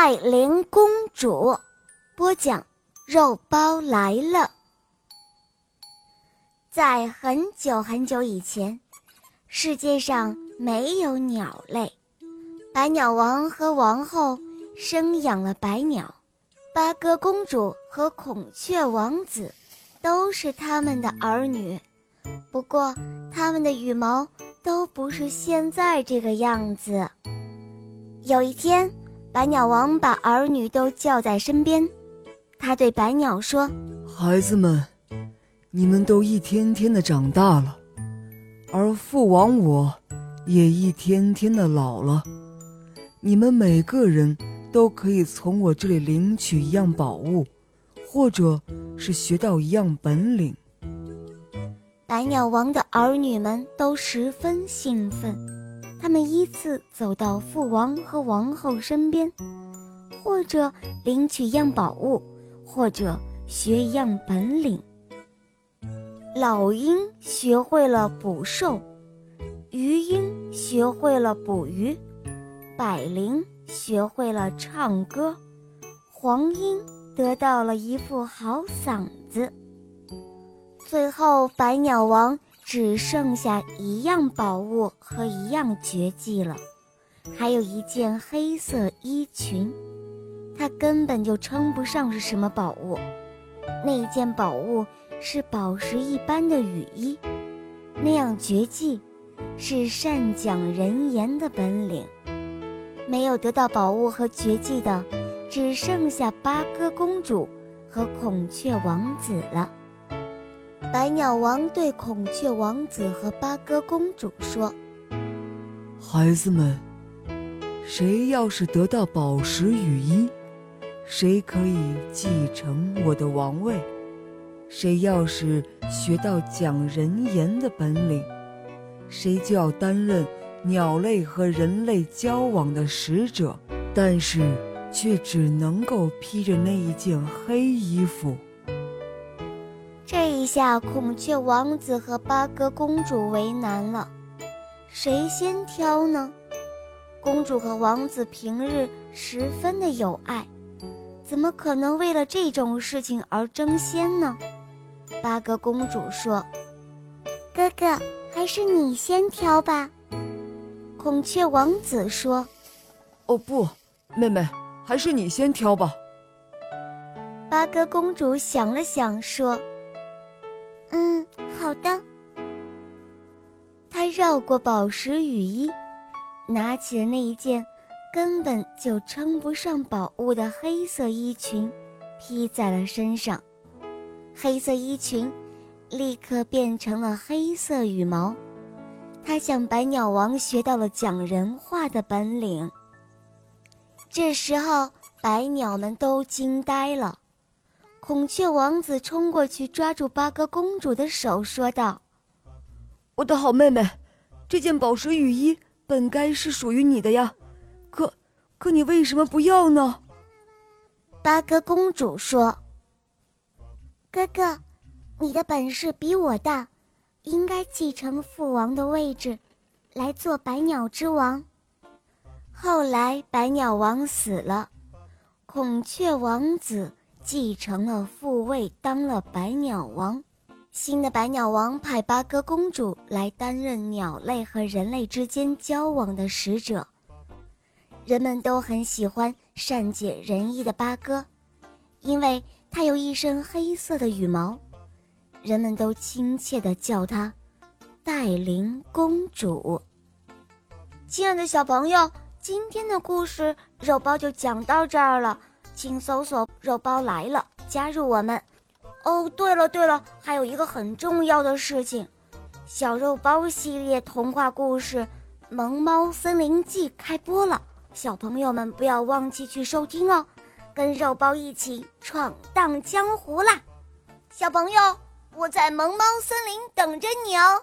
戴琳公主播讲，肉包来了。在很久很久以前，世界上没有鸟类，白鸟王和王后生养了白鸟，八哥公主和孔雀王子都是他们的儿女。不过，他们的羽毛都不是现在这个样子。有一天。白鸟王把儿女都叫在身边，他对白鸟说：“孩子们，你们都一天天的长大了，而父王我也一天天的老了。你们每个人都可以从我这里领取一样宝物，或者是学到一样本领。”白鸟王的儿女们都十分兴奋。他们依次走到父王和王后身边，或者领取样宝物，或者学一样本领。老鹰学会了捕兽，鱼鹰学会了捕鱼，百灵学会了唱歌，黄莺得到了一副好嗓子。最后，百鸟王。只剩下一样宝物和一样绝技了，还有一件黑色衣裙，它根本就称不上是什么宝物。那一件宝物是宝石一般的雨衣，那样绝技是善讲人言的本领。没有得到宝物和绝技的，只剩下八哥公主和孔雀王子了。白鸟王对孔雀王子和八哥公主说：“孩子们，谁要是得到宝石雨衣，谁可以继承我的王位；谁要是学到讲人言的本领，谁就要担任鸟类和人类交往的使者。但是，却只能够披着那一件黑衣服。”这一下，孔雀王子和八哥公主为难了，谁先挑呢？公主和王子平日十分的友爱，怎么可能为了这种事情而争先呢？八哥公主说：“哥哥，还是你先挑吧。”孔雀王子说：“哦不，妹妹，还是你先挑吧。”八哥公主想了想说。嗯，好的。他绕过宝石雨衣，拿起了那一件根本就称不上宝物的黑色衣裙，披在了身上。黑色衣裙立刻变成了黑色羽毛。他向白鸟王学到了讲人话的本领。这时候，白鸟们都惊呆了。孔雀王子冲过去抓住八哥公主的手，说道：“我的好妹妹，这件宝石雨衣本该是属于你的呀，可，可你为什么不要呢？”八哥公主说：“哥哥，你的本事比我大，应该继承父王的位置，来做百鸟之王。”后来，百鸟王死了，孔雀王子。继承了父位，当了百鸟王。新的百鸟王派八哥公主来担任鸟类和人类之间交往的使者。人们都很喜欢善解人意的八哥，因为他有一身黑色的羽毛。人们都亲切地叫他“戴琳公主”。亲爱的小朋友，今天的故事肉包就讲到这儿了。请搜索“肉包来了”，加入我们。哦，对了对了，还有一个很重要的事情，小肉包系列童话故事《萌猫森林记》开播了，小朋友们不要忘记去收听哦，跟肉包一起闯荡江湖啦！小朋友，我在萌猫森林等着你哦。